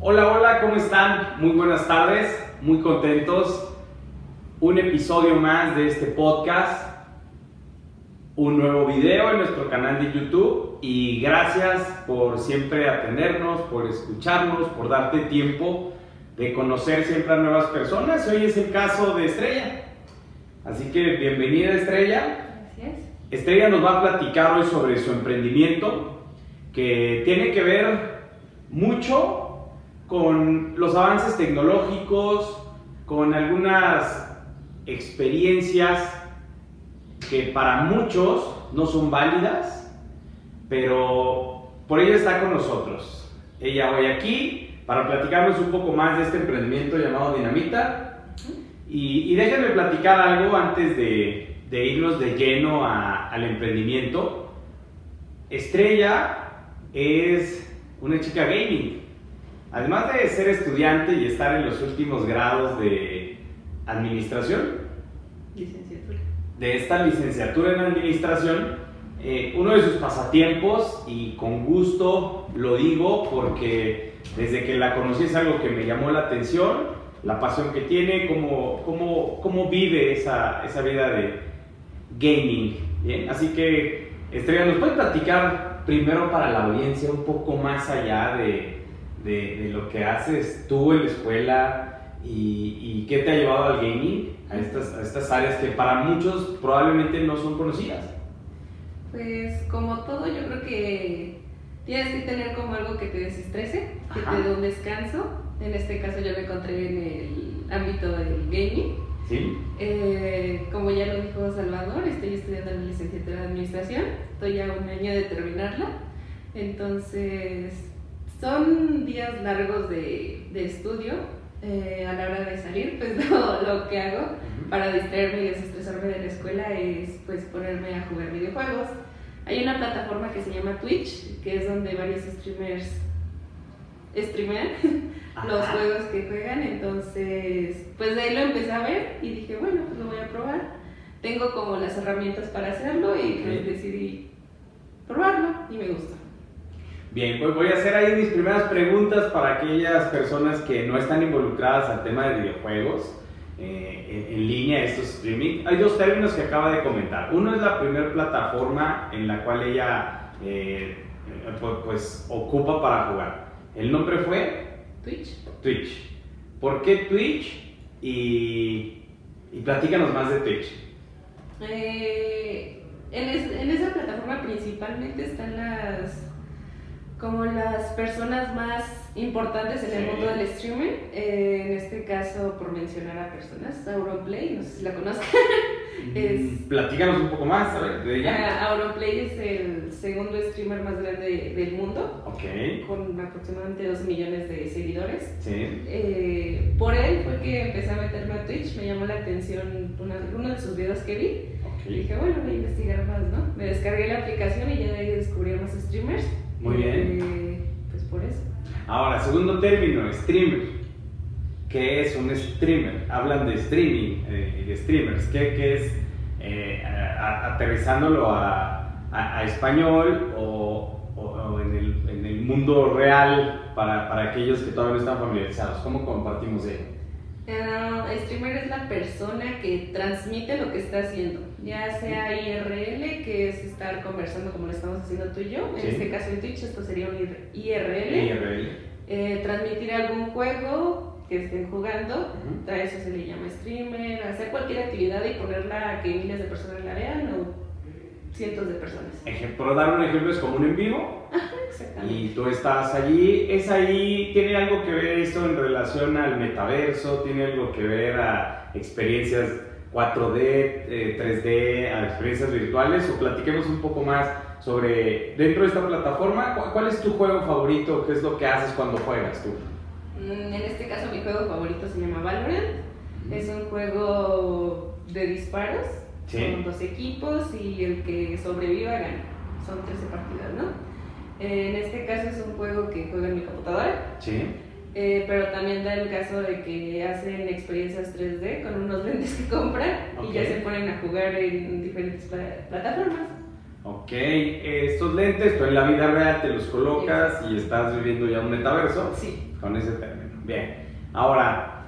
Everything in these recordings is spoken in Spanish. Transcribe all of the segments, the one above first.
Hola, hola, ¿cómo están? Muy buenas tardes, muy contentos. Un episodio más de este podcast, un nuevo video en nuestro canal de YouTube y gracias por siempre atendernos, por escucharnos, por darte tiempo de conocer siempre a nuevas personas. Hoy es el caso de Estrella. Así que bienvenida Estrella. Gracias. Estrella nos va a platicar hoy sobre su emprendimiento que tiene que ver mucho con los avances tecnológicos, con algunas experiencias que para muchos no son válidas, pero por ello está con nosotros. Ella hoy aquí para platicarnos un poco más de este emprendimiento llamado Dinamita. Y, déjenme platicar algo antes de, irnos de lleno al emprendimiento. Estrella es una chica gaming. Además de ser estudiante y estar en los últimos grados de administración, Licenciatura. de esta licenciatura en administración, eh, uno de sus pasatiempos, y con gusto lo digo porque desde que la conocí es algo que me llamó la atención, la pasión que tiene, cómo, cómo, cómo vive esa, esa vida de gaming. ¿bien? Así que, Estrella, ¿nos puedes platicar primero para la audiencia un poco más allá de, de, de lo que haces tú en la escuela y, y qué te ha llevado al gaming, a estas, a estas áreas que para muchos probablemente no son conocidas? Pues como todo, yo creo que tienes que tener como algo que te desestrese, que Ajá. te dé un descanso. En este caso yo me encontré en el ámbito del gaming. ¿Sí? Eh, como ya lo dijo Salvador, estoy estudiando la licenciatura de administración, estoy a un año de terminarla. Entonces, son días largos de, de estudio. Eh, a la hora de salir, pues lo, lo que hago para distraerme y desestresarme de la escuela es pues ponerme a jugar videojuegos. Hay una plataforma que se llama Twitch, que es donde varios streamers streamean los juegos que juegan, entonces pues de ahí lo empecé a ver y dije, bueno, pues lo voy a probar. Tengo como las herramientas para hacerlo y pues decidí probarlo y me gustó. Bien, pues voy a hacer ahí mis primeras preguntas para aquellas personas que no están involucradas al tema de videojuegos eh, en, en línea, estos streaming. Hay dos términos que acaba de comentar. Uno es la primera plataforma en la cual ella eh, eh, pues, pues, ocupa para jugar. El nombre fue Twitch. Twitch. ¿Por qué Twitch? Y, y platícanos más de Twitch. Eh, en, es- en esa plataforma principalmente están las como las personas más importantes en el Sí. mundo del streaming. Eh, en este caso, por mencionar a personas, Auronplay, no sé si la conozcan. Es- Mm, Platícanos un poco más a ver, de ella. Auronplay es el segundo streamer más grande del mundo, con aproximadamente 2 millones de seguidores. sí. Eh, por él fue que empecé a meterme a Twitch, me llamó la atención una- uno de sus videos que vi. ok. Y dije, bueno, voy a investigar más, ¿no? Me descargué la aplicación y ya de ahí descubrí a más streamers. Muy bien. Eh, pues por eso. Ahora, segundo término, streamer. ¿Qué es un streamer? Hablan de streaming eh, y de streamers. ¿Qué, qué es eh, a- a- aterrizándolo a, a- a español o, o- o en, el, en el mundo real para, para aquellos que todavía no están familiarizados? ¿Cómo compartimos ello? Eh, streamer es la persona que transmite lo que está haciendo, ya sea IRL, que es estar conversando como lo estamos haciendo tú y yo. En Sí. este caso en Twitch, esto sería un IRL. IRL. Eh, transmitir algún juego que estén jugando, a eso se le llama streamer, hacer cualquier actividad y ponerla a que miles de personas la vean o cientos de personas. Ejem- Por dar un ejemplo, es como un en vivo. Y tú estás allí. ¿Es ahí, tiene algo que ver esto en relación al metaverso? ¿Tiene algo que ver a experiencias 4D, eh, 3D, a experiencias virtuales? O platiquemos un poco más sobre, dentro de esta plataforma, ¿cu- ¿cuál es tu juego favorito? ¿Qué es lo que haces cuando juegas tú? Mm, En este caso mi juego favorito se llama Valorant. Es un juego de disparos. Sí. Son dos equipos y el que sobreviva gana. Son 13 partidas, ¿no? En este caso es un juego que juega en mi computadora. Sí. Eh, pero también da el caso de que hacen experiencias 3D con unos lentes que compran y ya se ponen a jugar en diferentes pla- plataformas. Ok, estos lentes tú en la vida real te los colocas y estás viviendo ya un metaverso Sí. con ese término. Bien, ahora,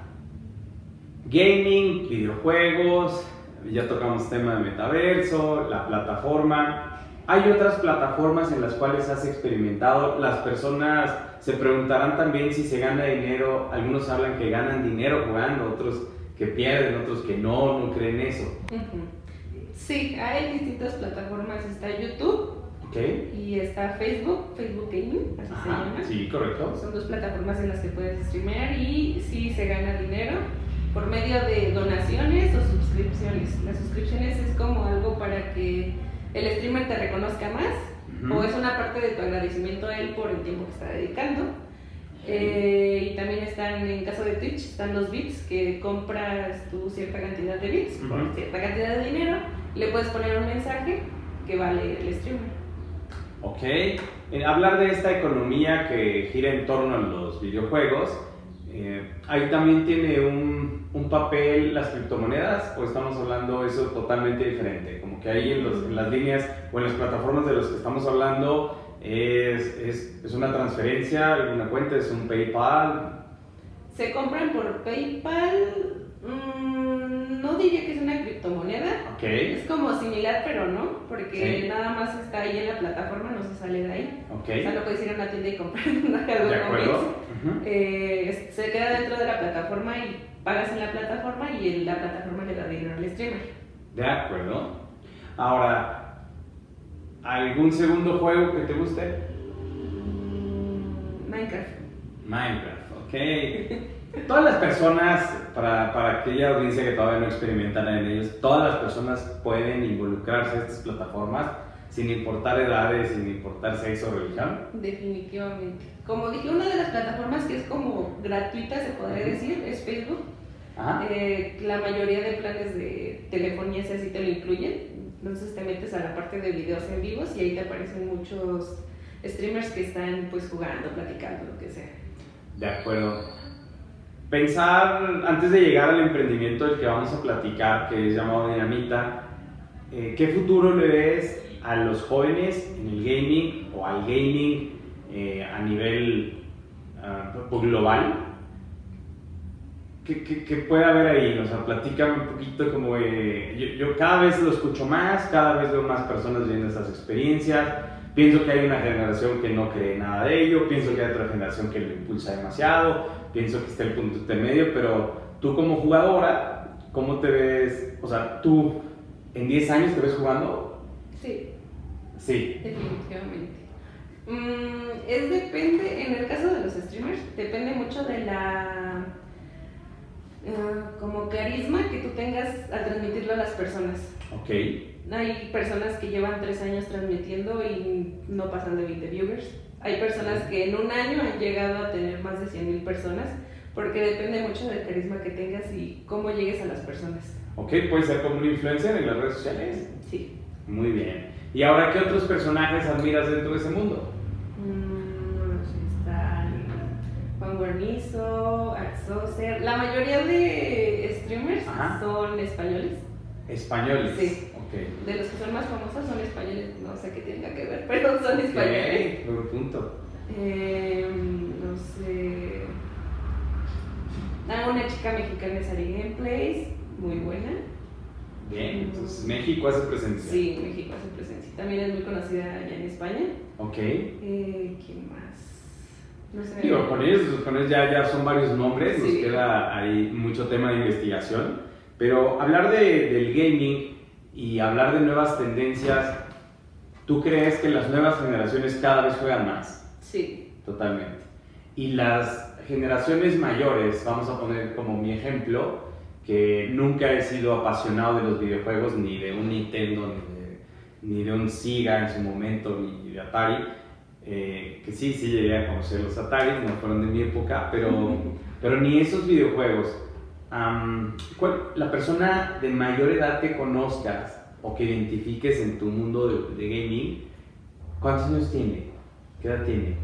gaming, videojuegos, ya tocamos tema de metaverso, la plataforma. Hay otras plataformas en las cuales has experimentado. Las personas se preguntarán también si se gana dinero. Algunos hablan que ganan dinero jugando, otros que pierden, otros que no, no creen eso. Sí, hay distintas plataformas. Está YouTube ¿Ok? y está Facebook, Facebook Gaming, así se llama. sí, correcto. Son dos plataformas en las que puedes streamear y sí se gana dinero por medio de donaciones o suscripciones. Las suscripciones es como algo para que el streamer te reconozca más Ujú. o es una parte de tu agradecimiento a él por el tiempo que está dedicando. Eh, y también están, en caso de Twitch, están los bits, que compras tú cierta cantidad de bits por Ujú. cierta cantidad de dinero, le puedes poner un mensaje que vale el streamer. Ok, en hablar de esta economía que gira en torno a los videojuegos, eh, ahí también tiene un, un papel las criptomonedas o estamos hablando eso totalmente diferente, como que ahí en, los- en las líneas o en las plataformas de los que estamos hablando es, es, es una transferencia, alguna cuenta, es un PayPal, Se compran por PayPal. mm, no diría que es una criptomoneda. ok, Es como similar, pero no, porque Sí. nada más está ahí en la plataforma, no se sale de ahí. ok, O sea, no puedes ir a una tienda y comprar algo de acuerdo. Eh, se queda dentro de la plataforma y pagas en la plataforma y en la plataforma le da dinero al streamer. De acuerdo. Ahora, ¿algún segundo juego que te guste? Minecraft. Minecraft, ok. Todas las personas, para, para aquella audiencia que todavía no experimentan en ellos, todas las personas pueden involucrarse a estas plataformas sin importar edades, sin importar sexo o religión. Definitivamente. Como dije, una de las plataformas que es como gratuita, se podría decir, es Facebook. Ajá. Eh, la mayoría de planes de telefonía si así te lo incluyen. Entonces te metes a la parte de videos en vivos y ahí te aparecen muchos streamers que están pues jugando, platicando, lo que sea. De acuerdo. Pensar, antes de llegar al emprendimiento del que vamos a platicar, que es llamado Dinamita, eh, ¿qué futuro le ves a los jóvenes en el gaming o al gaming eh, a nivel ah, global? ¿Qué, qué, qué puede haber ahí? O sea, platícame un poquito como... eh, yo, yo cada vez lo escucho más, cada vez veo más personas viviendo estas experiencias. Pienso que hay una generación que no cree nada de ello, pienso que hay otra generación que lo impulsa demasiado, pienso que está el punto intermedio, pero tú como jugadora, ¿cómo te ves? O sea, tú en 10 años te ves jugando? Sí, Sí. definitivamente. Mm, es depende, en el caso de los streamers, depende mucho de la ah, como carisma que tú tengas al transmitirlo a las personas. Ok. Hay personas que llevan tres años transmitiendo y no pasan de 20 viewers. Hay personas que en un año han llegado a tener más de 100 mil personas, porque depende mucho del carisma que tengas y cómo llegues a las personas. Ok, puedes ser como un influencer en las redes sociales. Sí. Muy bien. ¿Y ahora qué otros personajes admiras dentro de ese mundo? Mm, están Juan Guarnizo, Axoser. La mayoría de streamers Ajá. son españoles. Españoles. Sí. Ok. De los que son más famosos son españoles. No sé qué tenga que ver, pero son españoles. Ok, buen punto. Eh, no sé. Ah, una chica mexicana es Ari Gameplays, muy buena. Bien, entonces México hace presencia. Sí, México hace presencia. También es muy conocida allá en España. Ok. Eh, ¿Quién más? No sé. Digo, con ellos, con ellos ya, ya son varios nombres, nos Sí. queda ahí mucho tema de investigación, pero hablar de, del gaming y hablar de nuevas tendencias, ¿tú crees que las nuevas generaciones cada vez juegan más? Sí. Totalmente. Y las generaciones mayores, vamos a poner como mi ejemplo, que nunca he sido apasionado de los videojuegos, ni de un Nintendo, ni de, ni de un Sega en su momento, ni de Atari. eh, que sí, sí llegué a conocer los Atari, no fueron de mi época, pero, pero ni esos videojuegos. ¿cuál- la persona de mayor edad que conozcas o que identifiques en tu mundo de, de gaming, ¿cuántos años tiene? ¿Qué edad tiene?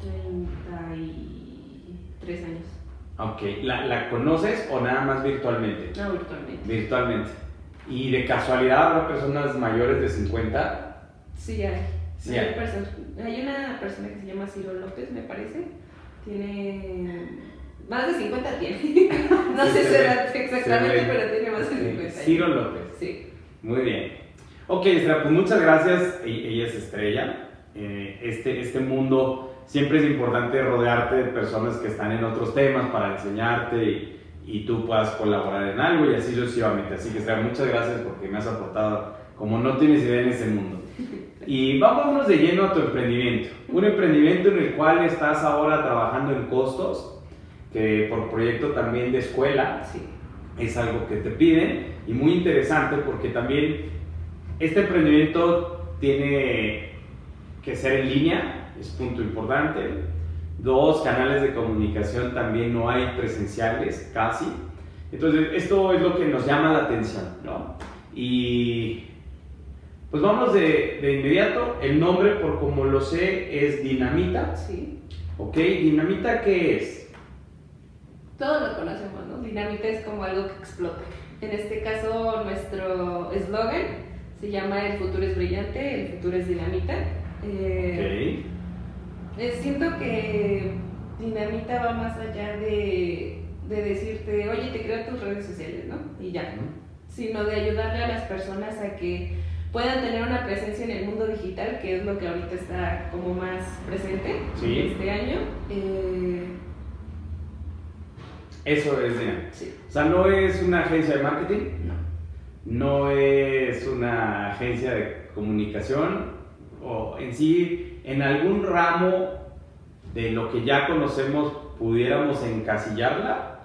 33 años. Ok, ¿la, la conoces o nada más virtualmente? No, virtualmente. Virtualmente. ¿Y de casualidad habrá personas mayores de 50? Sí, hay. Sí hay, hay. perso- hay una persona que se llama Ciro López, me parece. Tiene. Más de 50 tiene. no Sí, sé edad exactamente, Se pero tiene más de 50 años. Ciro López. Sí. Muy bien. Ok, Estrella, pues muchas gracias. E- Ella es Estrella. Eh, este, este mundo siempre es importante rodearte de personas que están en otros temas para enseñarte y, y tú puedas colaborar en algo y así sucesivamente. Así que Estrella, muchas gracias porque me has aportado como no tienes idea en ese mundo. Y vámonos de lleno a tu emprendimiento. Un emprendimiento en el cual estás ahora trabajando en costos, que por proyecto también de escuela, Sí. es algo que te piden y muy interesante porque también este emprendimiento tiene que ser en línea, es punto importante. Dos, canales de comunicación también no hay presenciales casi. Entonces, esto es lo que nos llama la atención, ¿no? Y pues vamos de, de inmediato. El nombre, por como lo sé, es Dinamita. Sí. ¿Ok? ¿Dinamita qué es? Todos lo conocemos, ¿no? Dinamita es como algo que explota. En este caso, nuestro eslogan se llama El futuro es brillante, el futuro es dinamita. Eh, Ok. Eh, siento que dinamita va más allá de, de decirte, oye, te creo tus redes sociales, ¿no? Y ya, sino de ayudarle a las personas a que puedan tener una presencia en el mundo digital, que es lo que ahorita está como más presente Sí. este año. Eh, Eso es Dinamita. sí, O sea, no es una agencia de marketing, no. no es una agencia de comunicación o en sí, en algún ramo de lo que ya conocemos pudiéramos encasillarla.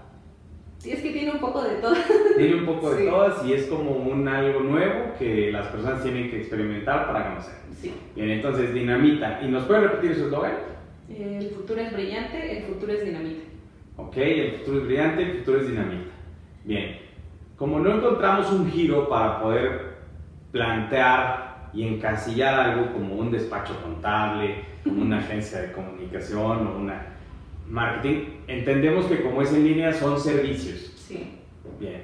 Sí, es que tiene un poco de todo. Tiene un poco de Sí. todas y es como un algo nuevo que las personas tienen que experimentar para conocer. Sí. Bien, entonces dinamita. ¿Y nos puede repetir su eslogan? El futuro es brillante, el futuro es dinamita. Ok, el futuro es brillante, el futuro es dinamita. Bien, como no encontramos un giro para poder plantear y encasillar algo como un despacho contable, como una agencia de comunicación o una marketing, entendemos que como es en línea son servicios. Sí. Bien,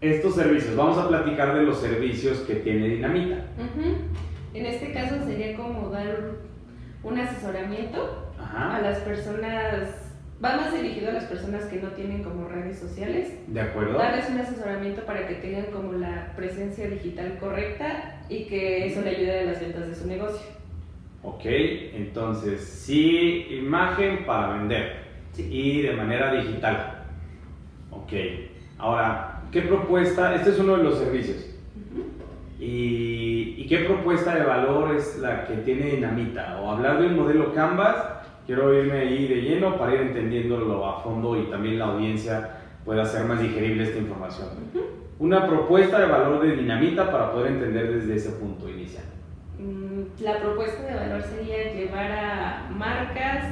estos servicios, vamos a platicar de los servicios que tiene Dinamita. En este caso sería como dar un asesoramiento a las personas, va más dirigido a las personas que no tienen como redes sociales, ¿de acuerdo? darles un asesoramiento para que tengan como la presencia digital correcta y que eso le ayude a las ventas de su negocio. Ok, entonces sí, imagen para vender Sí. y de manera digital. Ok, ahora, ¿qué propuesta? Este es uno de los servicios. Ujú. ¿Y, y qué propuesta de valor es la que tiene Dinamita? O hablar de un modelo Canvas, quiero irme ahí de lleno para ir entendiéndolo a fondo y también la audiencia pueda hacer más digerible esta información. Una propuesta de valor de Dinamita para poder entender desde ese punto inicial. Mm, La propuesta de valor sería llevar a marcas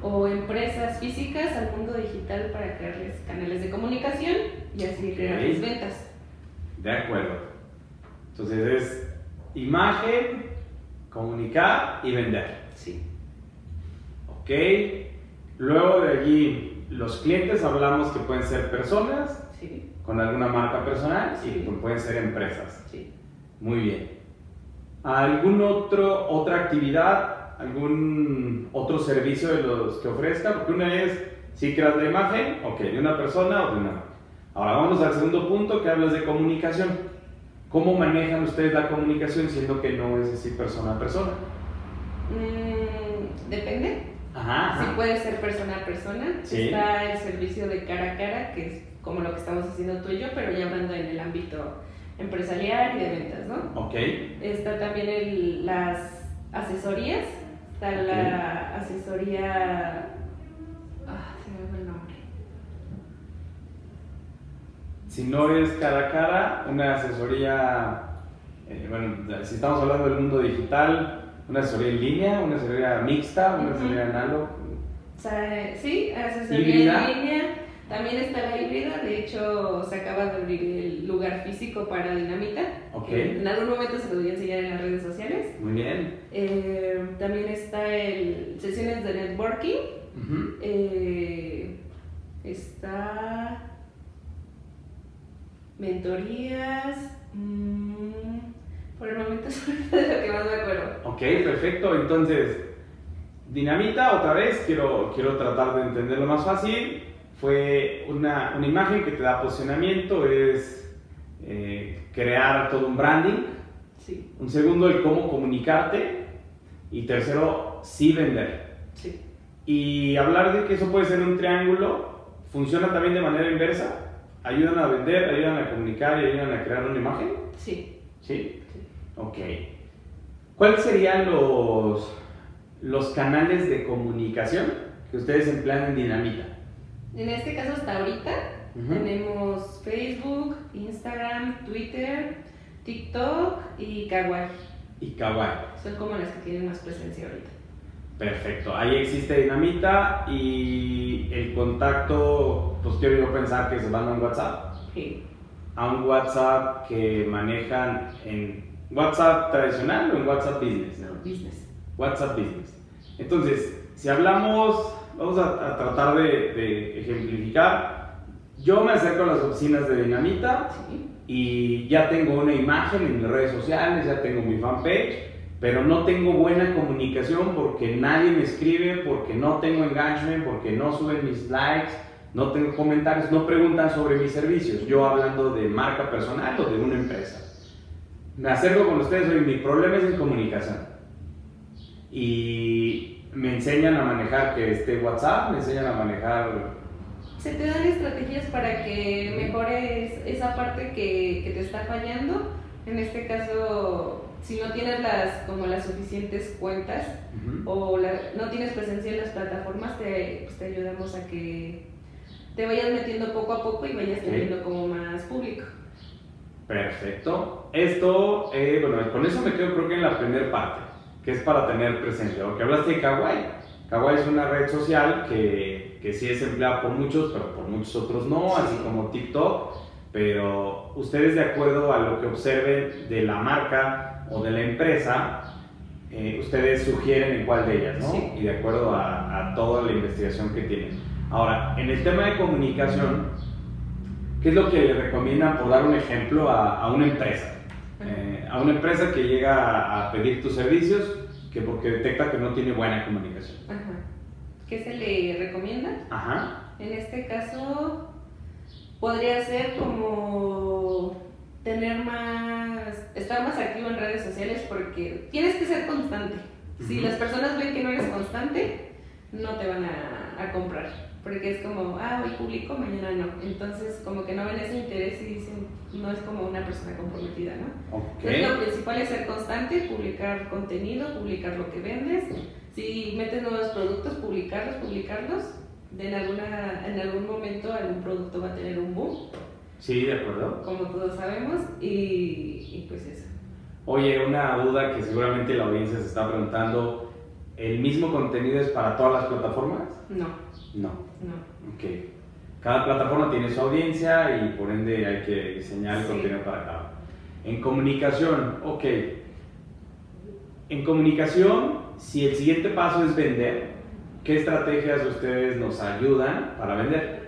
o empresas físicas al mundo digital para crearles canales de comunicación y así crearles ventas. De acuerdo. Entonces es imagen, comunicar y vender. Sí. ¿Ok? Luego de allí, los clientes hablamos que pueden ser personas con alguna marca personal y Sí. que pueden ser empresas. sí. Muy bien. ¿Algún otro, otra actividad, algún otro servicio de los que ofrezca? Porque una es, si creas la imagen, ok, de una persona o de una. Ahora vamos al segundo punto que hablas de comunicación. ¿Cómo manejan ustedes la comunicación siendo que no es así persona a persona? Mm, depende. Ajá. Sí puede ser persona a persona. Sí. Está el servicio de cara a cara, que es como lo que estamos haciendo tú y yo, pero ya hablando en el ámbito empresarial y de ventas, ¿no? Ok. Está también el- las asesorías. Está la asesoría. Ah, se me fue el nombre. Si no es cara a cara, una asesoría, eh, bueno, si estamos hablando del mundo digital, una asesoría en línea, una asesoría mixta, una asesoría análoga. O sea, sí, asesoría en línea. También está la híbrida, de hecho se acaba de abrir el lugar físico para Dinamita. Ok. que En algún momento se lo voy a enseñar en las redes sociales. Muy bien. Eh, también está el sesiones de networking. Eh, está mentorías. mm, por el momento es de lo que más me acuerdo. Ok, perfecto. Entonces, Dinamita, otra vez, quiero, quiero tratar de entenderlo más fácil. Fue una, una imagen que te da posicionamiento, es eh, crear todo un branding. Sí, Un segundo, el cómo comunicarte. Y tercero, sí vender. sí. Y hablar de que eso puede ser un triángulo, funciona también de manera inversa. Ayudan a vender, ayudan a comunicar y ayudan a crear una imagen. Sí, ¿Sí? sí. Ok. ¿Cuáles serían los, los canales de comunicación que ustedes emplean en Dinamita? En este caso, hasta ahorita, tenemos Facebook, Instagram, Twitter, TikTok y Kawaii. Y Kawaii. Son como las que tienen más presencia ahorita. Perfecto. Ahí existe Dinamita y el contacto, pues quiero yo pensar que se van a un WhatsApp. Sí. A un WhatsApp que manejan en WhatsApp tradicional o en WhatsApp Business. No, business. WhatsApp Business. Entonces, si hablamos, vamos a, a tratar de, de ejemplificar. Yo me acerco a las oficinas de Dinamita Sí. y ya tengo una imagen en mis redes sociales, ya tengo mi fanpage, pero no tengo buena comunicación porque nadie me escribe, porque no tengo engagement, porque no suben mis likes, no tengo comentarios, no preguntan sobre mis servicios. Yo hablando de marca personal o de una empresa. Me acerco con ustedes, oye, mi problema es en comunicación. Y me enseñan a manejar que este WhatsApp, me enseñan a manejar Se te dan estrategias para que mejores esa parte que, que te está fallando. En este caso, si no tienes las como las suficientes cuentas o la- no tienes presencia en las plataformas, te, pues, te ayudamos a que te vayas metiendo poco a poco y vayas teniendo como más público. Perfecto. Esto, eh, bueno, con eso me quedo creo que en la primera parte, que es para tener presencia. Porque hablaste de Kawaii. Kawaii es una red social que, que sí es empleada por muchos, pero por muchos otros no, Sí. así como TikTok. Pero ustedes de acuerdo a lo que observen de la marca o de la empresa, eh, ustedes sugieren en cuál de ellas, ¿no? Sí. Y de acuerdo a, a toda la investigación que tienen. Ahora, en el tema de comunicación, ¿Qué es lo que le recomiendan, por dar un ejemplo, a, a una empresa? Eh, a una empresa que llega a, pedir tus servicios, que porque detecta que no tiene buena comunicación. Ajá. ¿Qué se le recomienda? Ajá. En este caso, podría ser como tener más, estar más activo en redes sociales porque tienes que ser constante. Si las personas ven que no eres constante, no te van a, a comprar. Porque es como, ah, hoy publico, mañana no. Entonces, como que no ven ese interés y dicen, no es como una persona comprometida, ¿no? Ok. Entonces, lo principal es ser constante, publicar contenido, publicar lo que vendes. Si metes nuevos productos, publicarlos, publicarlos. De en, alguna, en algún momento algún producto va a tener un boom, Sí, de acuerdo. como todos sabemos, y, y pues eso. Oye, una duda que seguramente la audiencia se está preguntando, ¿el mismo contenido es para todas las plataformas? No, No. no. Ok. Cada plataforma tiene su audiencia y por ende hay que diseñar el Sí. contenido para cada. En comunicación, ok. En comunicación, si el siguiente paso es vender, ¿qué estrategias ustedes nos ayudan para vender?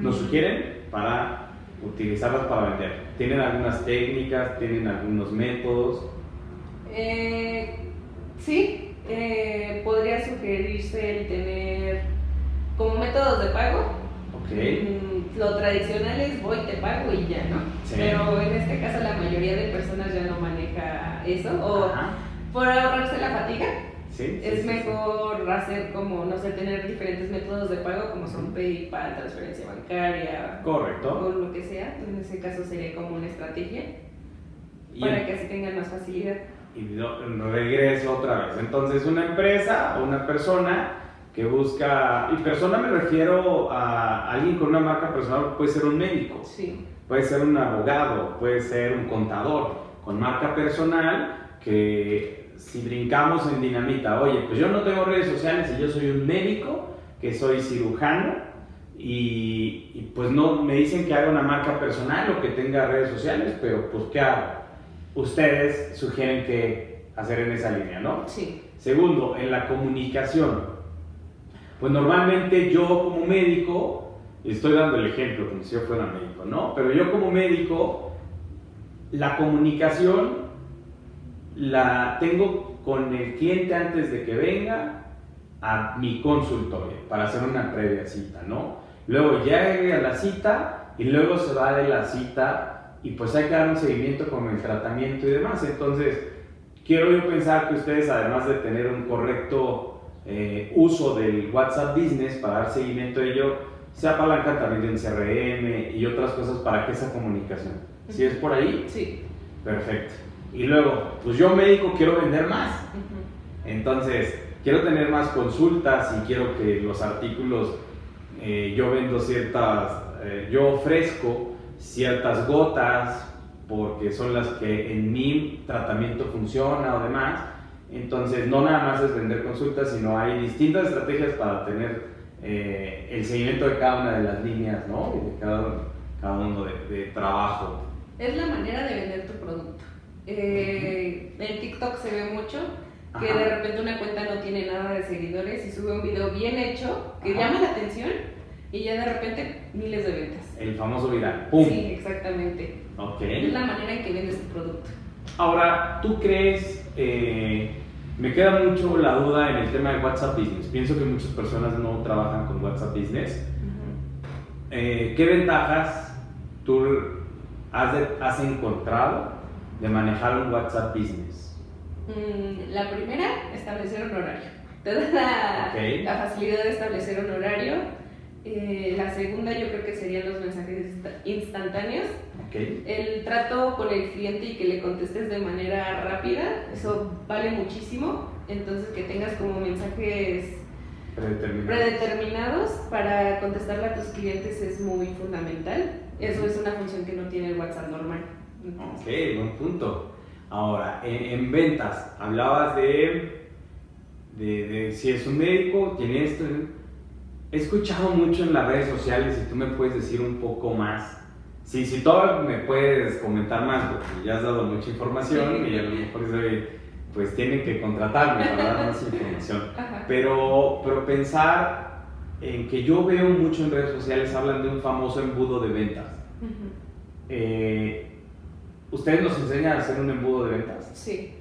¿Nos Mm, sugieren para utilizarlas para vender? ¿Tienen algunas técnicas? ¿Tienen algunos métodos? Eh, sí, eh, podría sugerirse el tener como métodos de pago. Ok. Mm, Lo tradicional es voy, te pago y ya, ¿no? Sí. Pero en este caso la mayoría de personas ya no maneja eso. O Ajá. por ahorrarse la fatiga, Sí, sí, es mejor hacer como, no sé, tener diferentes métodos de pago como son PayPal, transferencia bancaria Correcto. o lo que sea. En ese caso sería como una estrategia Y para que así tengan más facilidad. Y no regreso otra vez. Entonces, una empresa o una persona que busca, y persona me refiero a alguien con una marca personal, puede ser un médico, Sí, puede ser un abogado, puede ser un contador con marca personal que si brincamos en dinamita, oye, pues yo no tengo redes sociales y yo soy un médico, que soy cirujano, y, y, pues no me dicen que haga una marca personal o que tenga redes sociales, pero pues ¿qué hago? Ustedes sugieren que hacer en esa línea, ¿no? Sí. Segundo, en la comunicación. Pues normalmente yo como médico, estoy dando el ejemplo como si yo fuera médico, ¿no? Pero yo como médico, la comunicación la tengo con el cliente antes de que venga a mi consultorio para hacer una previa cita, ¿no? Luego llega a la cita y luego se va de la cita y pues hay que dar un seguimiento con el tratamiento y demás. Entonces, quiero yo pensar que ustedes, además de tener un correcto eh, uso del WhatsApp Business para dar seguimiento a ello, se apalancan también en CRM y otras cosas para que esa comunicación. ¿Si es por ahí? Sí. Perfecto. Y luego, pues yo médico quiero vender más. Entonces, quiero tener más consultas y quiero que los artículos, eh, yo vendo ciertas, eh, yo ofrezco ciertas gotas porque son las que en mi tratamiento funciona o demás. Entonces, no nada más es vender consultas, sino hay distintas estrategias para tener eh, el seguimiento de cada una de las líneas, ¿no? Y de cada, cada uno de, de trabajo. Es la manera de vender tu producto. Eh, en TikTok se ve mucho que Ajá. de repente una cuenta no tiene nada de seguidores y sube un video bien hecho que Ajá. llama la atención y ya de repente miles de ventas. El famoso viral. ¡Pum! Sí, exactamente. Ok. Es la manera en que vendes tu producto. Ahora, ¿tú crees, eh, me queda mucho la duda en el tema de WhatsApp Business? Pienso que muchas personas no trabajan con WhatsApp Business. Eh, ¿Qué ventajas tú has, de- has encontrado de manejar un WhatsApp Business? Mm, La primera, establecer un horario. Te da la, Ok. la facilidad de establecer un horario. Eh, la segunda yo creo que serían los mensajes insta- instantáneos. El trato con el cliente y que le contestes de manera rápida, eso vale muchísimo. Entonces que tengas como mensajes Predeterminado. predeterminados para contestarle a tus clientes es muy fundamental. Eso es una función que no tiene el WhatsApp normal. Ok, buen punto. Ahora, en, en ventas, hablabas de, de, de si es un médico, tiene esto. He escuchado mucho en las redes sociales y tú me puedes decir un poco más. Sí, si todo me puedes comentar más, porque ya has dado mucha información y a lo mejor pues tienen que contratarme para dar más información. Ajá. Pero, pero pensar en que yo veo mucho en redes sociales, hablan de un famoso embudo de ventas. Ujú. Eh, ¿Ustedes nos enseñan a hacer un embudo de ventas? Sí,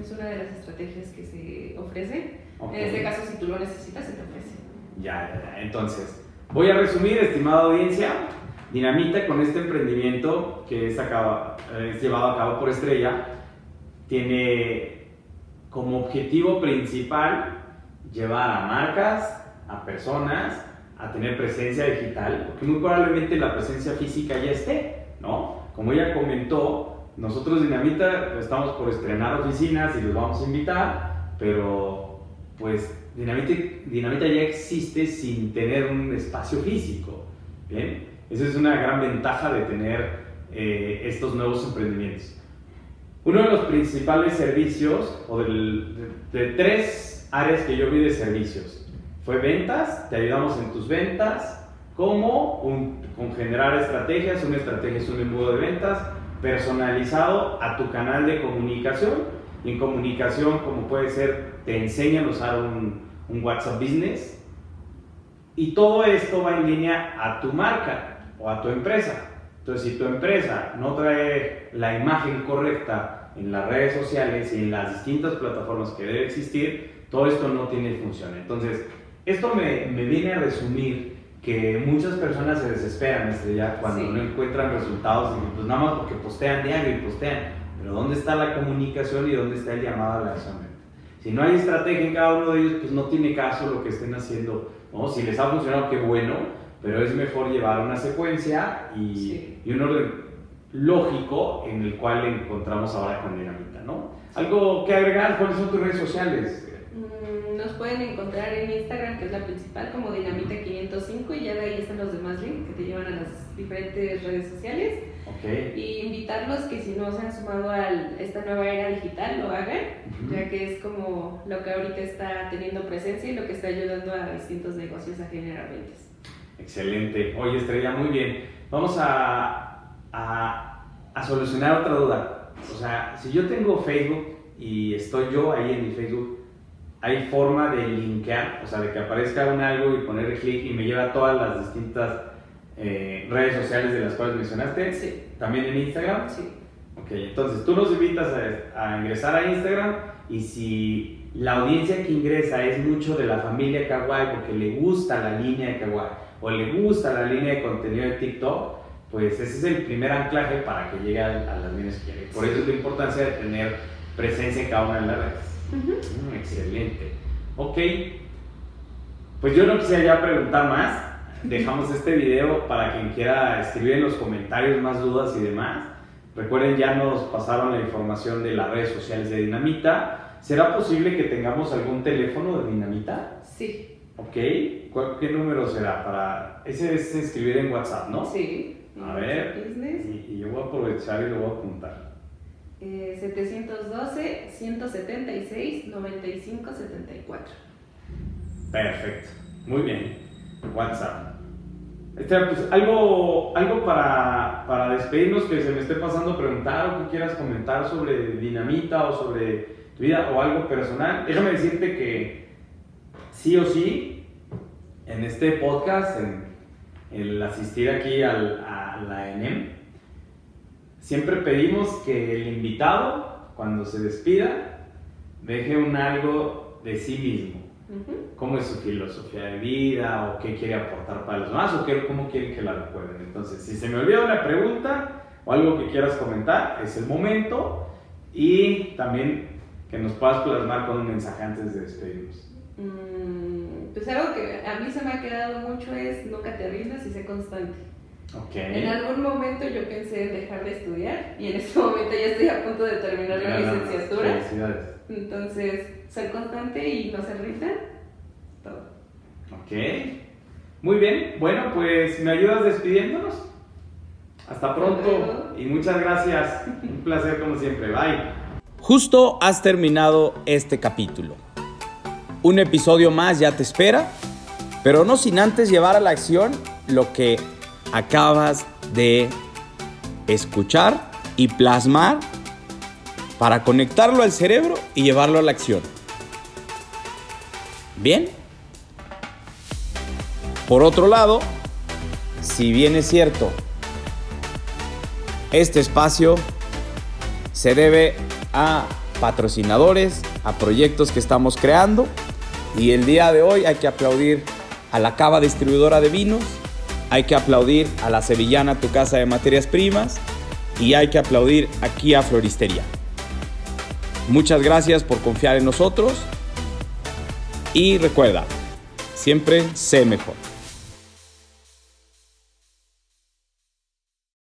es una de las estrategias que se ofrece. Ok. En este caso, si tú lo necesitas, se te ofrece. Ya. Entonces, voy a resumir, estimada audiencia. Dinamita con este emprendimiento que es, acaba- eh, es llevado a cabo por Estrella tiene como objetivo principal llevar a marcas, a personas, a tener presencia digital, porque muy probablemente la presencia física ya esté, ¿no? Como ella comentó, nosotros Dinamita estamos por estrenar oficinas y los vamos a invitar, pero pues Dinamita, Dinamita ya existe sin tener un espacio físico, ¿bien? Esa es una gran ventaja de tener eh, estos nuevos emprendimientos. Uno de los principales servicios, o de, tres áreas que yo vi de servicios, fue ventas, te ayudamos en tus ventas, como con generar estrategias, una estrategia es un embudo de ventas personalizado a tu canal de comunicación, y en comunicación como puede ser, te enseñan a usar un, un WhatsApp Business, y todo esto va en línea a tu marca o a tu empresa. Entonces, si tu empresa no trae la imagen correcta en las redes sociales y en las distintas plataformas que debe existir, todo esto no tiene función. Entonces, esto me, me viene a resumir que muchas personas se desesperan este, ya cuando Sí. no encuentran resultados y pues nada más porque postean diario y postean. Pero ¿dónde está la comunicación y dónde está el llamado a la acción? Si no hay estrategia en cada uno de ellos, pues no tiene caso lo que estén haciendo. ¿no? Si les ha funcionado, qué bueno, pero es mejor llevar una secuencia y, Sí. y un orden lógico en el cual encontramos ahora con Dinamita, ¿no? Algo que agregar, ¿cuáles son tus redes sociales? Mm, Nos pueden encontrar en Instagram, que es la principal, como Dinamita501. 705 y ya de ahí están los demás links que te llevan a las diferentes redes sociales. Ok. Y invitarlos que si no se han sumado a esta nueva era digital, lo hagan, Ujú. ya que es como lo que ahorita está teniendo presencia y lo que está ayudando a distintos negocios a generar ventas. Excelente. Oye, Estrella, muy bien. Vamos a, a, a solucionar otra duda. O sea, si yo tengo Facebook y estoy yo ahí en mi Facebook, ¿hay forma de linkear? O sea, de que aparezca un algo y poner clic y me lleva a todas las distintas eh, redes sociales de las cuales mencionaste. Sí. También en Instagram. Sí. Ok, entonces tú nos invitas a, a ingresar a Instagram y si la audiencia que ingresa es mucho de la familia Kawaii porque le gusta la línea de Kawaii o le gusta la línea de contenido de TikTok, pues ese es el primer anclaje para que llegue a, a las líneas que quiere. Por eso es la importancia de tener presencia en cada una de las redes. Mm, excelente. Ok, pues yo no quisiera ya preguntar más. Dejamos este video para quien quiera escribir en los comentarios más dudas y demás. Recuerden, ya nos pasaron la información de las redes sociales de Dinamita. ¿Será posible que tengamos algún teléfono de Dinamita? Sí. Ok, ¿Cuál- ¿qué número será? Para... Ese es escribir en WhatsApp, ¿no? Sí. A ver. Business. Y, y yo voy a aprovechar y lo voy a apuntar. Eh, 712-176-9574. Perfecto, muy bien. WhatsApp. Este, pues, algo, algo para, para despedirnos que se me esté pasando preguntar o que quieras comentar sobre Dinamita o sobre tu vida o algo personal. Déjame decirte que sí o sí, en este podcast, en el asistir aquí al- a la ENEM, siempre pedimos que el invitado, cuando se despida, deje un algo de sí mismo Ujú. cómo es su filosofía de vida o qué quiere aportar para los demás o qué, cómo quieren que la recuerden. Entonces, si se me olvida una pregunta o algo que quieras comentar, es el momento y también que nos puedas plasmar con un mensaje antes de despedirnos. Mm, pues algo que a mí se me ha quedado mucho es nunca te rindas y sé constante. Ok. En algún momento yo pensé en dejar de estudiar y en este momento ya estoy a punto de terminar la licenciatura. Felicidades. Entonces, ser constante y no se rindan, todo. Ok. Muy bien. Bueno, pues me ayudas despidiéndonos. Hasta pronto y muchas gracias. Un placer como siempre. Bye. Justo has terminado este capítulo. Un episodio más ya te espera, pero no sin antes llevar a la acción lo que acabas de escuchar y plasmar para conectarlo al cerebro y llevarlo a la acción. Bien. Por otro lado, si bien es cierto, este espacio se debe a patrocinadores, a proyectos que estamos creando y el día de hoy hay que aplaudir a la Cava Distribuidora de Vinos, hay que aplaudir a la Sevillana Tu Casa de Materias Primas y hay que aplaudir aquí a Floristería. Muchas gracias por confiar en nosotros y recuerda, siempre sé mejor.